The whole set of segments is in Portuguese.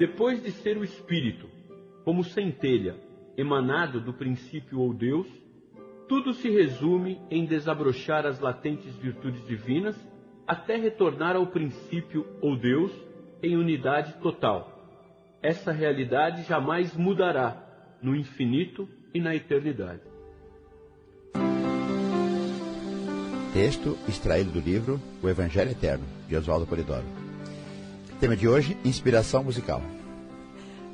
Depois de ser o Espírito, como centelha, emanado do princípio ou Deus, tudo se resume em desabrochar as latentes virtudes divinas até retornar ao princípio ou Deus em unidade total. Essa realidade jamais mudará no infinito e na eternidade. Texto extraído do livro O Evangelho Eterno, de Oswaldo Polidoro. Tema de hoje: Inspiração musical.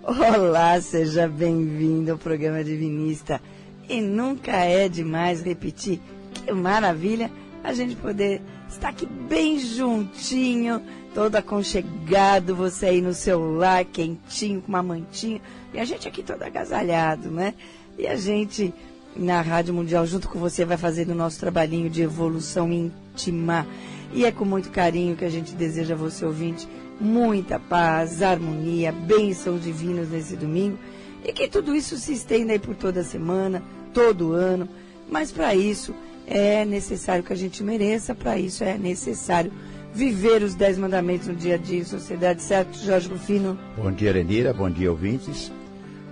Olá, seja bem-vindo ao programa Divinista. E nunca é demais repetir. Que maravilha a gente poder estar aqui bem juntinho, todo aconchegado, você aí no celular, quentinho, com uma mantinha. E a gente aqui todo agasalhado, né? E a gente na Rádio Mundial, junto com você, vai fazendo o nosso trabalhinho de evolução íntima. E é com muito carinho que a gente deseja a você, ouvinte, muita paz, harmonia, bênçãos divinos nesse domingo. E que tudo isso se estenda aí por toda a semana, todo ano. Mas para isso é necessário que a gente mereça, para isso é necessário viver os dez mandamentos no dia a dia em sociedade, certo, Jorge Rufino? Bom dia, Lenira, bom dia, ouvintes.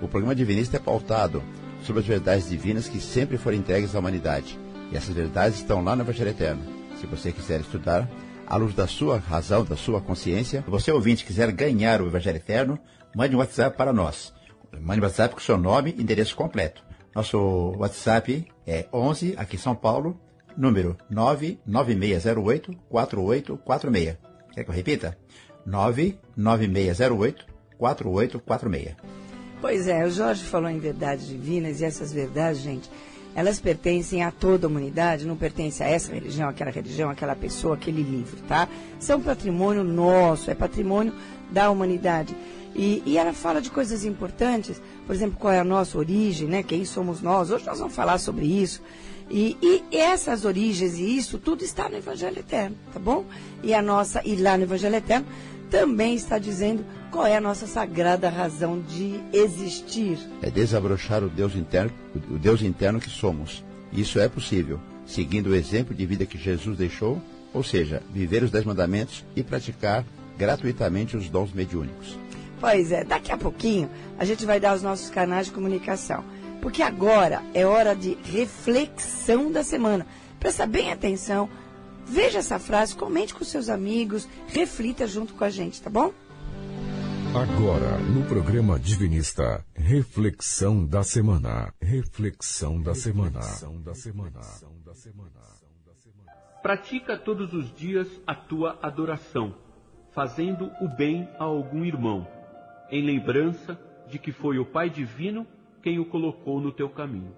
O programa Divinista é pautado sobre as verdades divinas que sempre foram entregues à humanidade. E essas verdades estão lá no Evangelho Eterno. Se você quiser estudar, à luz da sua razão, da sua consciência, se você ouvinte quiser ganhar o Evangelho Eterno, mande um WhatsApp para nós. Mande um WhatsApp com seu nome e endereço completo. Nosso WhatsApp é 11, aqui em São Paulo, número 99608-4846. Quer que eu repita? 99608-4846. Pois é, o Jorge falou em verdades divinas e essas verdades, gente, elas pertencem a toda a humanidade, não pertencem a essa religião, aquela religião, aquela pessoa, aquele livro, tá? São patrimônio nosso, é patrimônio da humanidade. E, e, ela fala de coisas importantes, por exemplo, qual é a nossa origem, né? Quem somos nós? Hoje nós vamos falar sobre isso. E, e, essas origens e isso tudo está no Evangelho Eterno, tá bom? E a nossa, e lá no Evangelho Eterno também está dizendo qual é a nossa sagrada razão de existir. É desabrochar o Deus interno, o Deus interno que somos. Isso é possível, seguindo o exemplo de vida que Jesus deixou, ou seja, viver os dez mandamentos e praticar gratuitamente os dons mediúnicos. Pois é, daqui a pouquinho a gente vai dar os nossos canais de comunicação. Porque agora é hora de reflexão da semana. Presta bem atenção, veja essa frase, comente com seus amigos, reflita junto com a gente, tá bom? Agora, no programa Divinista, reflexão da semana. Reflexão da semana. Pratica todos os dias a tua adoração, fazendo o bem a algum irmão, em lembrança de que foi o Pai Divino quem o colocou no teu caminho.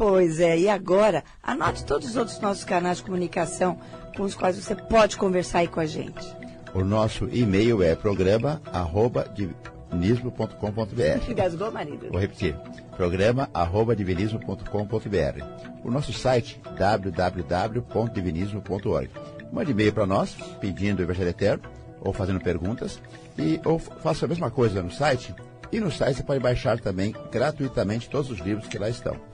Pois é, e agora, anote todos os outros nossos canais de comunicação com os quais você pode conversar aí com a gente. O nosso e-mail é programa@divinismo.com.br. Gasgou, marido? Vou repetir. programa@divinismo.com.br. O nosso site www.divinismo.org. Mande e-mail para nós pedindo o Evangelho Eterno ou fazendo perguntas e ou faça a mesma coisa no site. E no site você pode baixar também gratuitamente todos os livros que lá estão.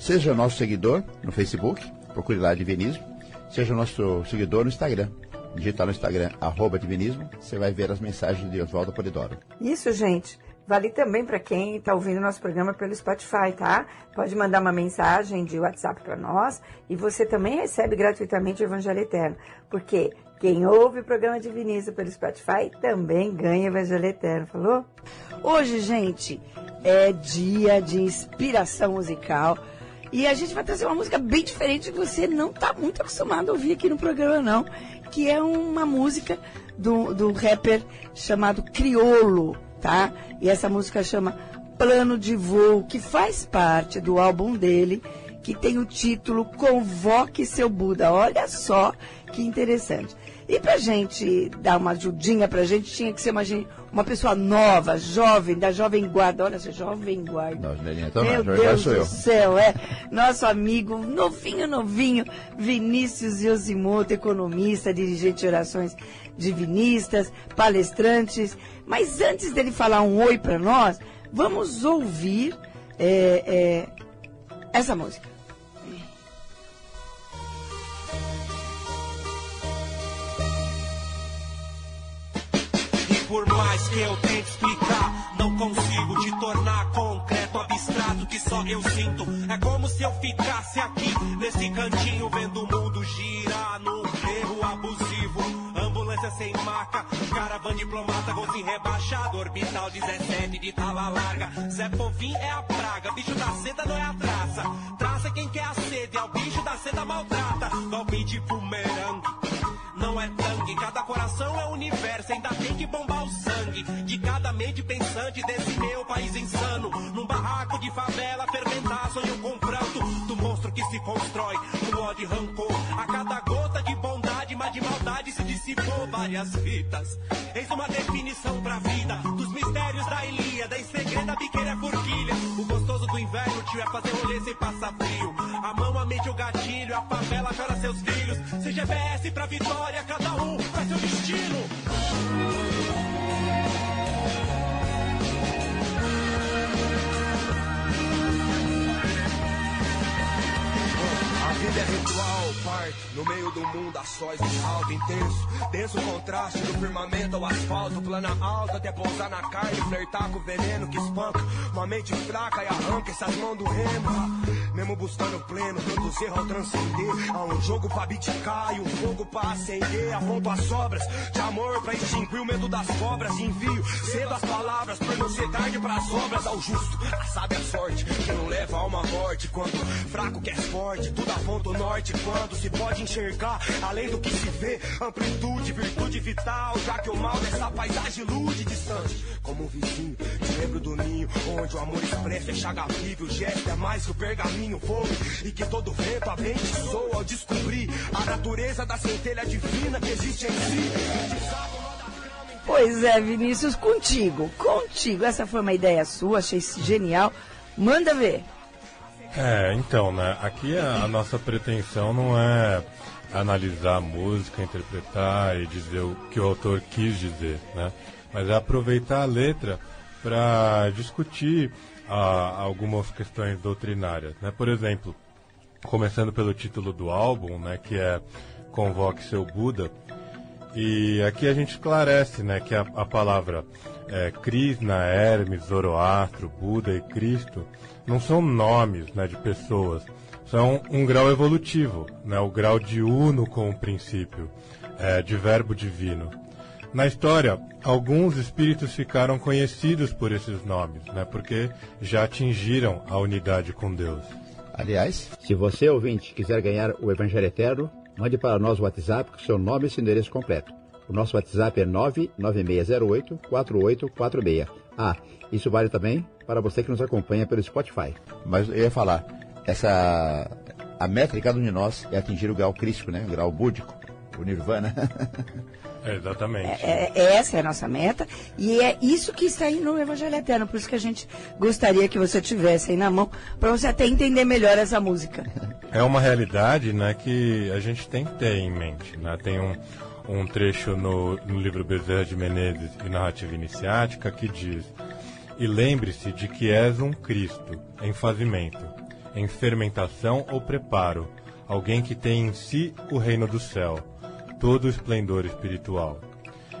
Seja nosso seguidor no Facebook, procure lá Divinismo. Seja nosso seguidor no Instagram. Digitar no Instagram, arroba Divinismo, você vai ver as mensagens de Oswaldo Polidoro. Isso, gente. Vale também para quem está ouvindo nosso programa pelo Spotify, tá? Pode mandar uma mensagem de WhatsApp para nós e você também recebe gratuitamente o Evangelho Eterno. Porque quem ouve o programa Diviniza pelo Spotify também ganha o Evangelho Eterno, falou? Hoje, gente, é dia de inspiração musical. E a gente vai trazer uma música bem diferente que você não está muito acostumado a ouvir aqui no programa, não. Que é uma música do, do rapper chamado Criolo, tá? E essa música chama Plano de Voo, que faz parte do álbum dele, que tem o título Convoque Seu Buda. Olha só que interessante. E pra gente dar uma ajudinha pra gente, tinha que ser uma, uma pessoa nova, jovem, da jovem guarda. Olha essa jovem guarda. Não, então Meu não, Deus sou do eu. céu, é. Nosso amigo, novinho, novinho, Vinícius Yosimoto, economista, dirigente de orações divinistas, palestrantes. Mas antes dele falar um oi pra nós, vamos ouvir é, é, essa música. Por mais que eu tente explicar, não consigo te tornar concreto, abstrato que só eu sinto. É como se eu ficasse aqui, nesse cantinho, vendo o mundo girar num erro abusivo. Ambulância sem maca, caravana diplomata, golzinho rebaixado, orbital 17 de tala larga. Zé Povim é a praga, bicho da seda não é a traça. Traça quem quer a sede, é o bicho da seda maltrata. Golpe de bumerangue não é tangue. Cada coração é universo, ainda tem que bombar cada mente pensante desse meu país insano. Num barraco de favela, fermentar sonho com pranto do monstro que se constrói com ódio e rancor. A cada gota de bondade, mas de maldade se dissipou várias fitas. Eis uma definição pra vida dos mistérios da Ilíada. Em segredo, a biqueira é forquilha. O gostoso do inverno, tio, é fazer rolê sem passar frio. A mão, a mente, o gatilho, a favela chora seus filhos. CGBS pra vitória, cada vida é ritual, parte no meio do mundo a sós, um alto intenso. Denso contraste do firmamento ao asfalto, plana alta até pousar na carne, flertar com o veneno que espanca. Uma mente fraca e arranca essas mãos do remo. Mesmo buscando pleno, erros ao transcender. Há um jogo pra abdicar e um fogo pra acender. Aponto as sobras de amor pra extinguir o medo das cobras. Envio cedo as palavras por não ser tarde pras obras. Ao justo, a sábia sorte que não leva a uma morte. Quando fraco quer forte, tudo o norte. Quando se pode enxergar além do que se vê, amplitude, virtude vital. Já que o mal dessa paisagem ilude distante, como um vizinho. Te lembro do ninho, onde o amor expresso é chaga viva. O gesto é mais que o pergaminho voa. E que todo vento abençoa ao descobrir a natureza da centelha divina que existe em si. Pois é, Vinícius, contigo, contigo. Essa foi uma ideia sua, achei genial. Manda ver. É, então, né? Aqui a, a nossa pretensão não é analisar a música, interpretar e dizer o que o autor quis dizer, né? Mas é aproveitar a letra para discutir ah, algumas questões doutrinárias, né? Por exemplo, começando pelo título do álbum, né? Que é Convoque Seu Buda. E aqui a gente esclarece, né? Que a, a palavra é, Krishna, Hermes, Zoroastro, Buda e Cristo não são nomes né, de pessoas, são um grau evolutivo, né, o grau de uno com o princípio, é, de verbo divino. Na história, alguns espíritos ficaram conhecidos por esses nomes, né, porque já atingiram a unidade com Deus. Aliás, se você, ouvinte, quiser ganhar o Evangelho Eterno, mande para nós o WhatsApp com seu nome e seu endereço completo. O nosso WhatsApp é 99608-4846. Ah, isso vale também para você que nos acompanha pelo Spotify. Mas eu ia falar, essa a meta de cada um de nós é atingir o grau crístico, né? O grau búdico, o nirvana. É, exatamente. É, é- essa é a nossa meta e é isso que está aí no Evangelho Eterno. Por isso que a gente gostaria que você tivesse aí na mão para você até entender melhor essa música. É uma realidade né, que a gente tem que ter em mente. Né? Tem um, um trecho no, no livro Bezerra de Menezes e Narrativa Iniciática que diz: E lembre-se de que és um Cristo em fazimento, em fermentação ou preparo, alguém que tem em si o reino do céu, todo o esplendor espiritual.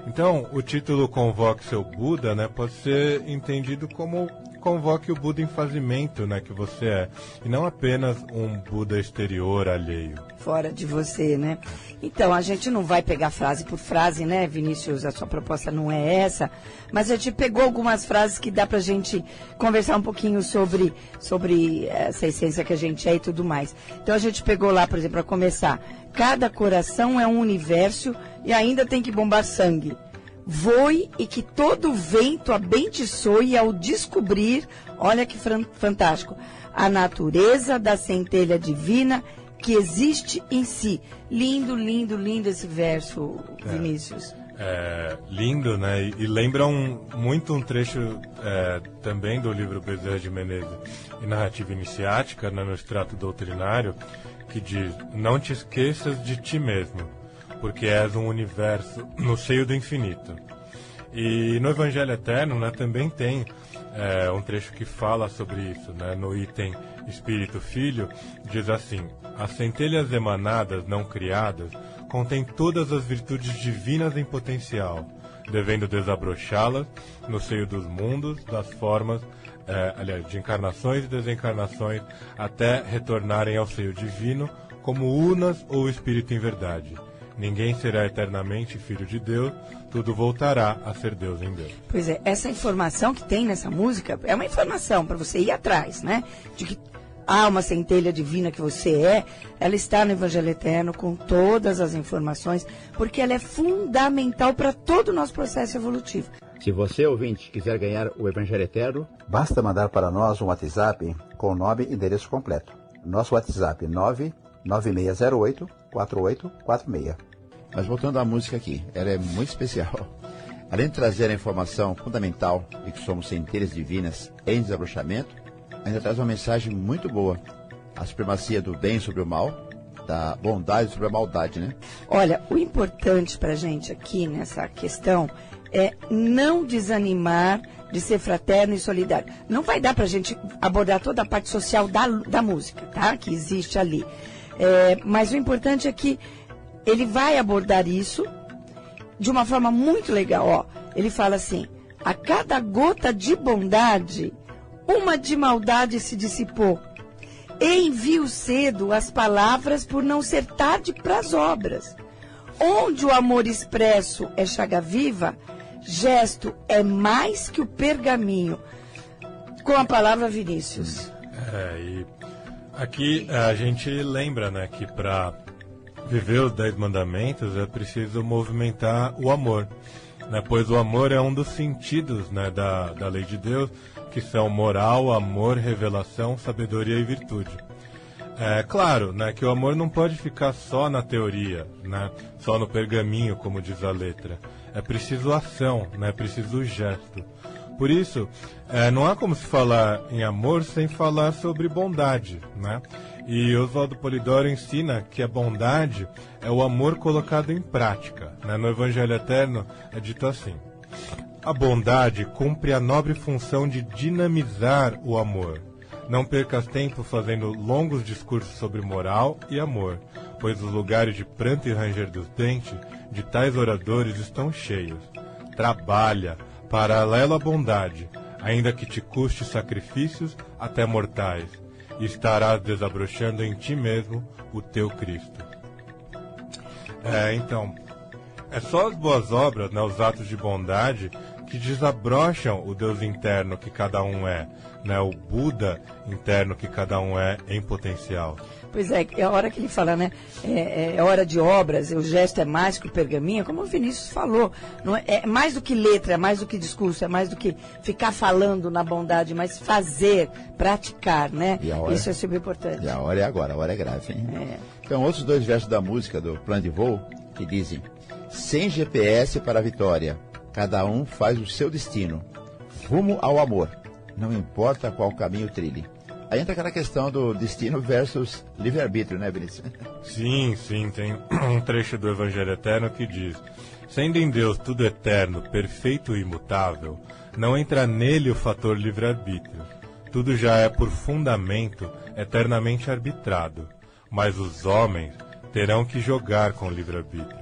Então, o título Convoque seu Buda né, pode ser entendido como convoque o Buda em fazimento né, que você é, e não apenas um Buda exterior alheio. Fora de você, né? Então, a gente não vai pegar frase por frase, né, Vinícius? A sua proposta não é essa. Mas a gente pegou algumas frases que dá pra gente conversar um pouquinho sobre, sobre essa essência que a gente é e tudo mais. Então, a gente pegou lá, por exemplo, para começar. Cada coração é um universo e ainda tem que bombar sangue. Voe e que todo vento abençoe ao descobrir, olha que fantástico, a natureza da centelha divina que existe em si. Lindo, lindo, lindo esse verso, Vinícius. É, lindo, né? E, e lembra um, muito um trecho é, também do livro Bezerra de Menezes e Narrativa Iniciática, né, no extrato doutrinário, que diz: Não te esqueças de ti mesmo, porque és um universo no seio do infinito. E no Evangelho Eterno né, também tem é, um trecho que fala sobre isso. Né? No item Espírito Filho, diz assim: As centelhas emanadas não criadas contêm todas as virtudes divinas em potencial, devendo desabrochá-las no seio dos mundos, das formas, eh, aliás, de encarnações e desencarnações, até retornarem ao seio divino como unas ou espírito em verdade. Ninguém será eternamente filho de Deus, tudo voltará a ser Deus em Deus. Pois é, essa informação que tem nessa música é uma informação para você ir atrás, né? De que há uma centelha divina que você é, ela está no Evangelho Eterno com todas as informações, porque ela é fundamental para todo o nosso processo evolutivo. Se você, ouvinte, quiser ganhar o Evangelho Eterno, basta mandar para nós um WhatsApp com o nome e endereço completo. Nosso WhatsApp 99608 4846. Mas voltando à música aqui, ela é muito especial. Além de trazer a informação fundamental de que somos centelhas divinas em desabrochamento, ainda traz uma mensagem muito boa. A supremacia do bem sobre o mal, da bondade sobre a maldade, né? Olha, o importante para a gente aqui nessa questão é não desanimar de ser fraterno e solidário. Não vai dar para a gente abordar toda a parte social da, da música, tá? Que existe ali. É, mas o importante é que ele vai abordar isso de uma forma muito legal. Ó, ele fala assim: a cada gota de bondade, uma de maldade se dissipou. Envio cedo as palavras por não ser tarde para as obras. Onde o amor expresso é chaga viva, gesto é mais que o pergaminho. Com a palavra Vinícius. É, e aqui a gente lembra, né, que para viver os dez mandamentos é preciso movimentar o amor, né, pois o amor é um dos sentidos, né, da, da lei de Deus, que são moral, amor, revelação, sabedoria e virtude. É claro, né, que o amor não pode ficar só na teoria, né, só no pergaminho, como diz a letra. É preciso ação, né, é preciso gesto. Por isso, é, não há como se falar em amor sem falar sobre bondade, né? E Oswaldo Polidoro ensina que a bondade é o amor colocado em prática. Né? No Evangelho Eterno é dito assim: A bondade cumpre a nobre função de dinamizar o amor. Não percas tempo fazendo longos discursos sobre moral e amor, pois os lugares de pranto e ranger dos dentes de tais oradores estão cheios. Trabalha, paralelo à bondade, ainda que te custe sacrifícios até mortais, estarás desabrochando em ti mesmo o teu Cristo. É, então, é só as boas obras, né, os atos de bondade, que desabrocham o Deus interno que cada um é, né, o Buda interno que cada um é em potencial. Pois é, é a hora que ele fala, né? É, é hora de obras, o gesto é mais que o pergaminho, como o Vinícius falou. Não é, é mais do que letra, é mais do que discurso, é mais do que ficar falando na bondade, mas fazer, praticar, né? Hora, Isso é super importante. E a hora é agora, a hora é grave, hein? É. Então, outros dois versos da música do plano de voo que dizem: Sem GPS para a vitória, cada um faz o seu destino, rumo ao amor, não importa qual caminho trilhe. Aí entra aquela questão do destino versus livre-arbítrio, né, Vinícius? Sim, sim, tem um trecho do Evangelho Eterno que diz: Sendo em Deus tudo eterno, perfeito e imutável, não entra nele o fator livre-arbítrio. Tudo já é por fundamento eternamente arbitrado, mas os homens terão que jogar com o livre-arbítrio.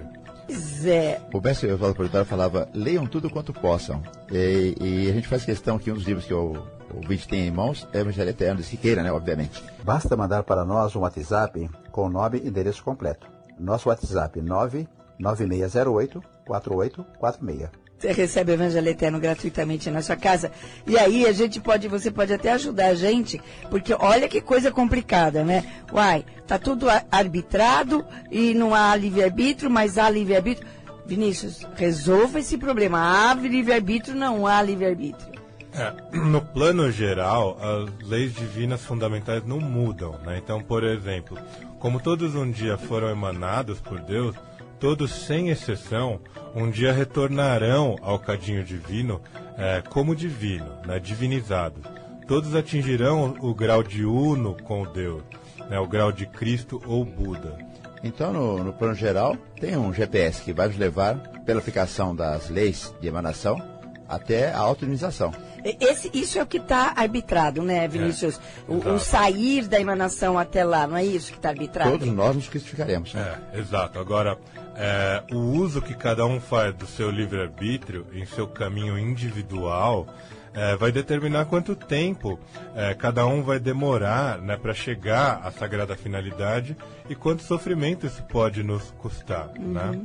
Zé. O mestre Oswaldo Polidoro falava, leiam tudo quanto possam. E, e, a gente faz questão que um dos livros que eu o ouvinte tem em mãos é o Evangelho Eterno, se queira, né, obviamente. Basta mandar para nós um WhatsApp com o nome e endereço completo. Nosso WhatsApp 99608 4846. Você recebe o Evangelho Eterno gratuitamente na sua casa. E aí a gente pode, você pode até ajudar a gente, porque olha que coisa complicada, né? Uai, tá tudo arbitrado e não há livre-arbítrio, mas há livre-arbítrio. Vinícius, resolva esse problema. Há livre-arbítrio, não há livre-arbítrio. É, no plano geral, as leis divinas fundamentais não mudam. Né? Então, por exemplo, como todos um dia foram emanados por Deus, todos sem exceção um dia retornarão ao cadinho divino é, como divino, né? divinizados. Todos atingirão o grau de uno com Deus, né? o grau de Cristo ou Buda. Então, no, no plano geral, tem um GPS que vai nos levar, pela aplicação das leis de emanação, até a autonomização. Esse, isso é o que está arbitrado, né, Vinícius? É, o, o, sair da emanação até lá, não é isso que está arbitrado? Todos nós nos crucificaremos. É, exato. Agora, é, o uso que cada um faz do seu livre-arbítrio em seu caminho individual é, vai determinar quanto tempo é, cada um vai demorar né, para chegar à sagrada finalidade e quanto sofrimento isso pode nos custar. Né?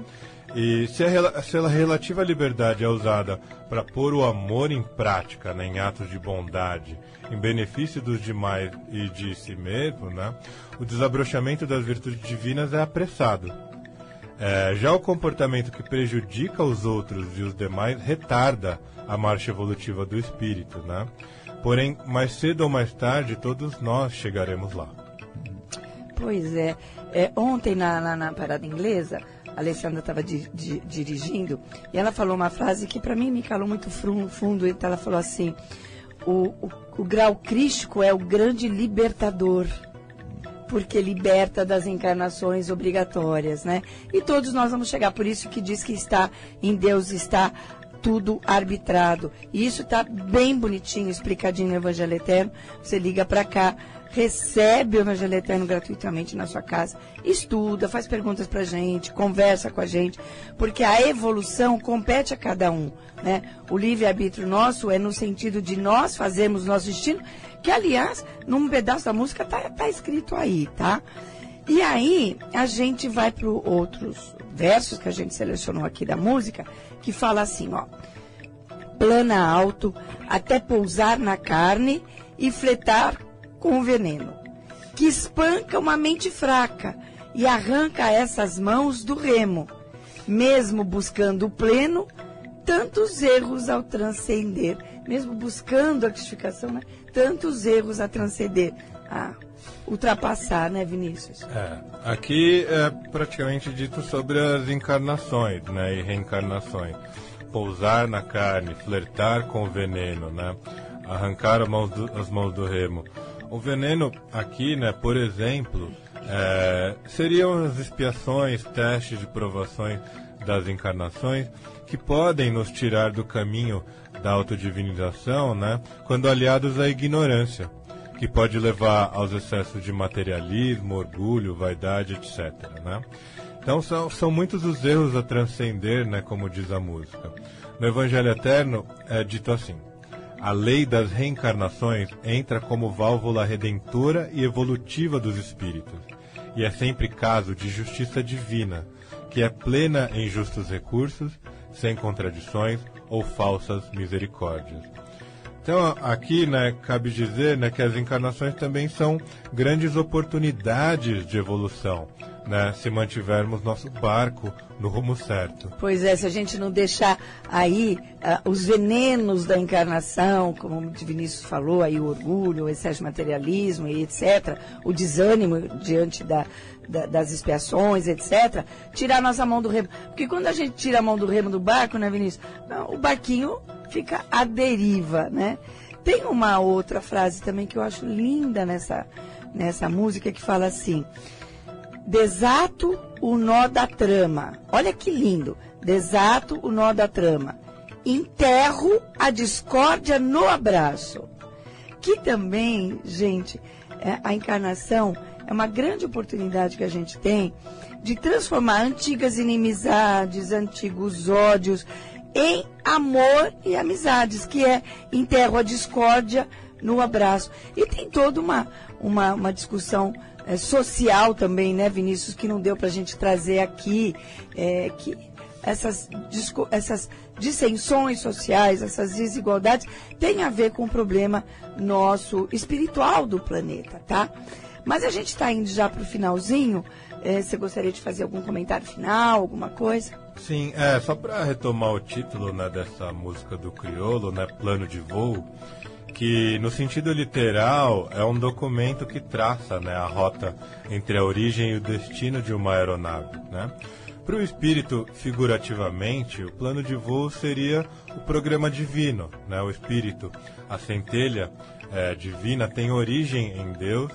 E se a, se a relativa liberdade é usada para pôr o amor em prática, né, em atos de bondade, em benefício dos demais e de si mesmo, né, o desabrochamento das virtudes divinas é apressado. É, já o comportamento que prejudica os outros e os demais retarda a marcha evolutiva do espírito, né? Porém, mais cedo ou mais tarde, todos nós chegaremos lá. Pois é. É, ontem na, na, na parada inglesa, a Alessandra estava di- di- dirigindo e ela falou uma frase que para mim me calou muito fundo. Então ela falou assim: o, o, o grau crístico é o grande libertador porque liberta das encarnações obrigatórias, né? E todos nós vamos chegar, por isso que diz que está em Deus está tudo arbitrado. E isso está bem bonitinho, explicadinho no Evangelho Eterno. Você liga para cá, recebe o Evangelho Eterno gratuitamente na sua casa, estuda, faz perguntas para gente, conversa com a gente, porque a evolução compete a cada um, né? O livre-arbítrio nosso é no sentido de nós fazermos nosso destino, que aliás, num pedaço da música tá, tá escrito aí, tá? E aí, a gente vai para outros versos que a gente selecionou aqui da música, que fala assim, ó. Plana alto, até pousar na carne e fletar com o veneno, que espanca uma mente fraca e arranca essas mãos do remo, mesmo buscando o pleno, tantos erros ao transcender, mesmo buscando a justificação, né? Tantos erros a transcender, a ultrapassar, né, Vinícius? É, aqui é praticamente dito sobre as encarnações, né, e reencarnações. Pousar na carne, flertar com o veneno, né, arrancar a mãos do- as mãos do remo. O veneno aqui, né, por exemplo, é, seriam as expiações, testes de provações das encarnações que podem nos tirar do caminho da autodivinização, né, quando aliados à ignorância que pode levar aos excessos de materialismo, orgulho, vaidade, etc. Né? Então são, são muitos os erros a transcender, né, como diz a música. No Evangelho Eterno é dito assim: a lei das reencarnações entra como válvula redentora e evolutiva dos espíritos, e é sempre caso de justiça divina, que é plena em justos recursos, sem contradições ou falsas misericórdias. Então, aqui, né, cabe dizer né, que as encarnações também são grandes oportunidades de evolução, né, se mantivermos nosso barco no rumo certo. Pois é, se a gente não deixar aí ah, os venenos da encarnação, como o Vinícius falou, aí o orgulho, o excesso de materialismo e etc., o desânimo diante da, da- das expiações, etc., tirar nossa mão do remo. Porque quando a gente tira a mão do remo do barco, né, Vinícius? O barquinho fica à deriva, né? Tem uma outra frase também que eu acho linda nessa, nessa música que fala assim: Desato o nó da trama. Olha que lindo. Desato o nó da trama. Enterro a discórdia no abraço. Que também, gente, é, a encarnação é uma grande oportunidade que a gente tem de transformar antigas inimizades, antigos ódios em amor e amizades, que é enterro a discórdia no abraço. E tem toda uma, uma, uma discussão eh, social também, né, Vinícius, que não deu para a gente trazer aqui, eh, que essas, essas dissensões sociais, essas desigualdades, têm a ver com o problema nosso espiritual do planeta, tá? Mas a gente está indo já para o finalzinho. eh, você gostaria de fazer algum comentário final, alguma coisa? Sim, é, só para retomar o título né, dessa música do Criolo, né, Plano de Voo, que no sentido literal é um documento que traça né, a rota entre a origem e o destino de uma aeronave. Né? Para o espírito, figurativamente, o plano de voo seria o programa divino. Né? O espírito, a centelha é, divina, tem origem em Deus,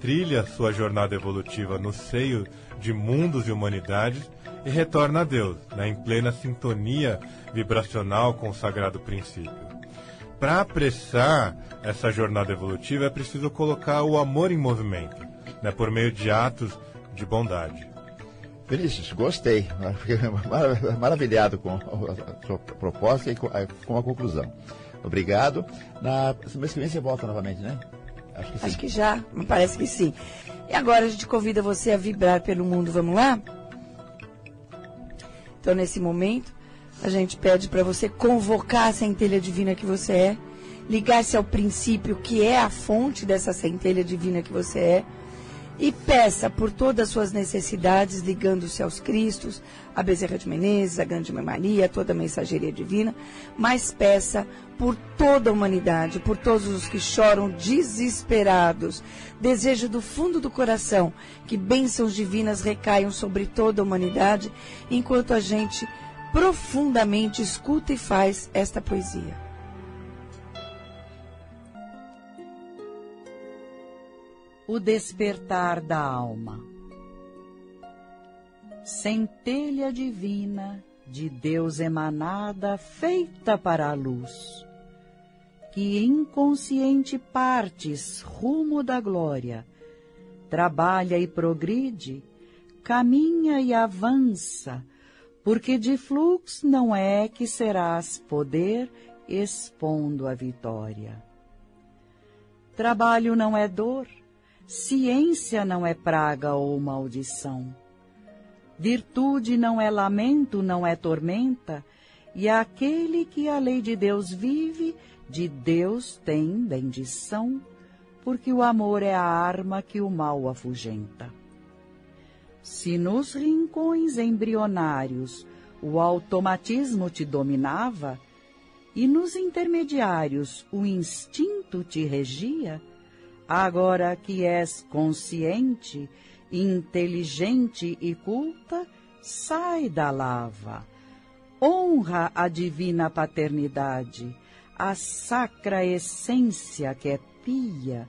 trilha sua jornada evolutiva no seio de mundos e humanidades e retorna a Deus, né, em plena sintonia vibracional com o sagrado princípio. Para apressar essa jornada evolutiva é preciso colocar o amor em movimento, né, por meio de atos de bondade. Vinícius, gostei. Fiquei marav- maravilhado com a sua proposta e com a, conclusão. Obrigado. Na mês que vem você volta novamente, né? Acho que sim. Acho que já, me parece que sim. E agora a gente convida você a vibrar pelo mundo, vamos lá? Então, nesse momento, a gente pede para você convocar a centelha divina que você é, ligar-se ao princípio que é a fonte dessa centelha divina que você é, e peça por todas as suas necessidades, ligando-se aos Cristos, a Bezerra de Menezes, a Grande Mãe Maria, toda a mensageria divina, mas peça por toda a humanidade, por todos os que choram desesperados. Desejo do fundo do coração que bênçãos divinas recaiam sobre toda a humanidade, enquanto a gente profundamente escuta e faz esta poesia. O despertar da alma. Centelha divina de Deus emanada, feita para a luz, que inconsciente partes rumo da glória, trabalha e progride, caminha e avança, porque de fluxo não é que serás poder expondo a vitória. Trabalho não é dor, ciência não é praga ou maldição. Virtude não é lamento, não é tormenta, e aquele que a lei de Deus vive, de Deus tem bendição, porque o amor é a arma que o mal afugenta. Se nos rincões embrionários o automatismo te dominava, e nos intermediários o instinto te regia, agora que és consciente, inteligente e culta, sai da lava. Honra a divina paternidade, a sacra essência que é pia,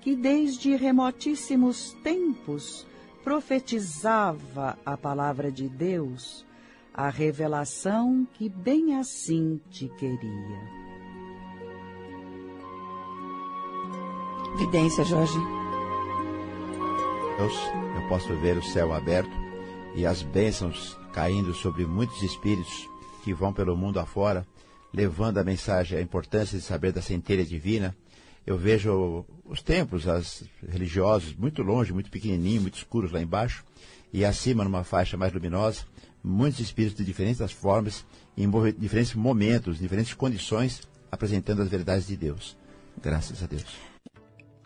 que desde remotíssimos tempos profetizava a palavra de Deus, a revelação que bem assim te queria. Vidência, Jorge. Deus, eu posso ver o céu aberto e as bênçãos caindo sobre muitos espíritos que vão pelo mundo afora, levando a mensagem, a importância de saber da centelha divina. Eu vejo os templos, as religiosos, muito longe, muito pequenininho, muito escuros lá embaixo, e acima, numa faixa mais luminosa, muitos espíritos de diferentes formas, em diferentes momentos, diferentes condições, apresentando as verdades de Deus. Graças a Deus.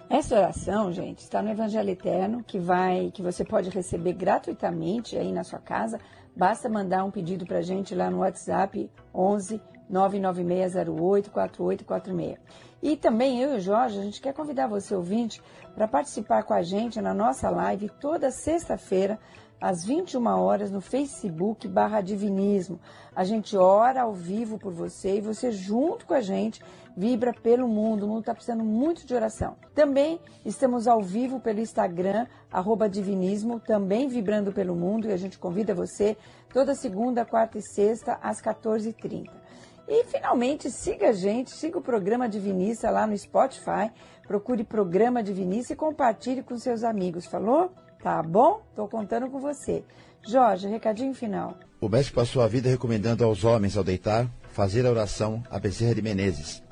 Essa oração, gente, está no Evangelho Eterno, que vai, que você pode receber gratuitamente aí na sua casa. Basta mandar um pedido para a gente lá no WhatsApp 11 99608 4846. E também eu e o Jorge, a gente quer convidar você, ouvinte, para participar com a gente na nossa live toda sexta-feira, às 21 horas, no Facebook barra Divinismo. A gente ora ao vivo por você e você, junto com a gente, vibra pelo mundo. O mundo está precisando muito de oração. Também estamos ao vivo pelo Instagram, arroba Divinismo, também vibrando pelo mundo. E a gente convida você toda segunda, quarta e sexta, às 14h30. E finalmente siga a gente, siga o programa Divinista lá no Spotify. Procure programa Divinista e compartilhe com seus amigos. Falou? Tá bom? Tô contando com você. Jorge, recadinho final. O mestre passou a vida recomendando aos homens, ao deitar, fazer a oração à Bezerra de Menezes.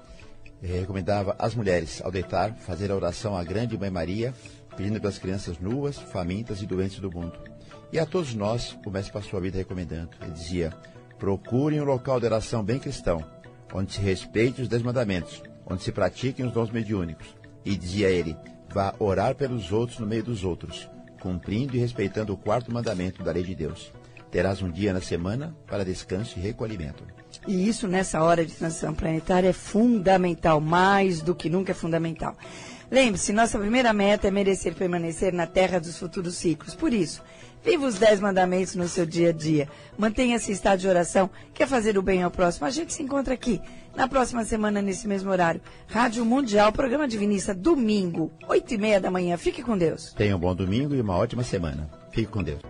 Ele recomendava às mulheres, ao deitar, fazer a oração à Grande Mãe Maria, pedindo pelas crianças nuas, famintas e doentes do mundo. E a todos nós, o mestre passou a vida recomendando. Ele dizia: procurem um local de oração bem cristão, onde se respeite os dez mandamentos, onde se pratiquem os dons mediúnicos. E dizia ele: vá orar pelos outros no meio dos outros, cumprindo e respeitando o quarto mandamento da lei de Deus. Terás um dia na semana para descanso e recolhimento. E isso nessa hora de transição planetária é fundamental, mais do que nunca é fundamental. Lembre-se, nossa primeira meta é merecer permanecer na terra dos futuros ciclos. Por isso, viva os dez mandamentos no seu dia a dia. Mantenha-se em estado de oração. Quer fazer o bem ao próximo? A gente se encontra aqui na próxima semana, nesse mesmo horário. Rádio Mundial, programa Divinista, domingo, oito e meia da manhã. Fique com Deus. Tenha um bom domingo e uma ótima semana. Fique com Deus.